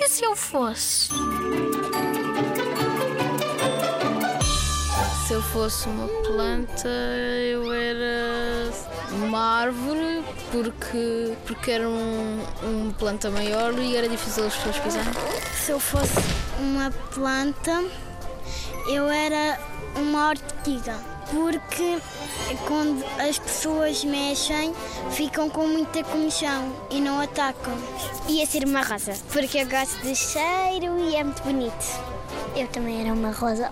E se eu fosse? Se eu fosse uma planta, eu era uma árvore porque, porque era um, uma planta maior e era difícil as pessoas pisarem. Se eu fosse uma planta, eu era uma ortiga. Porque quando as pessoas mexem, ficam com muita comichão e não atacam. Ia ser uma rosa, porque eu gosto de cheiro e é muito bonito. Eu também era uma rosa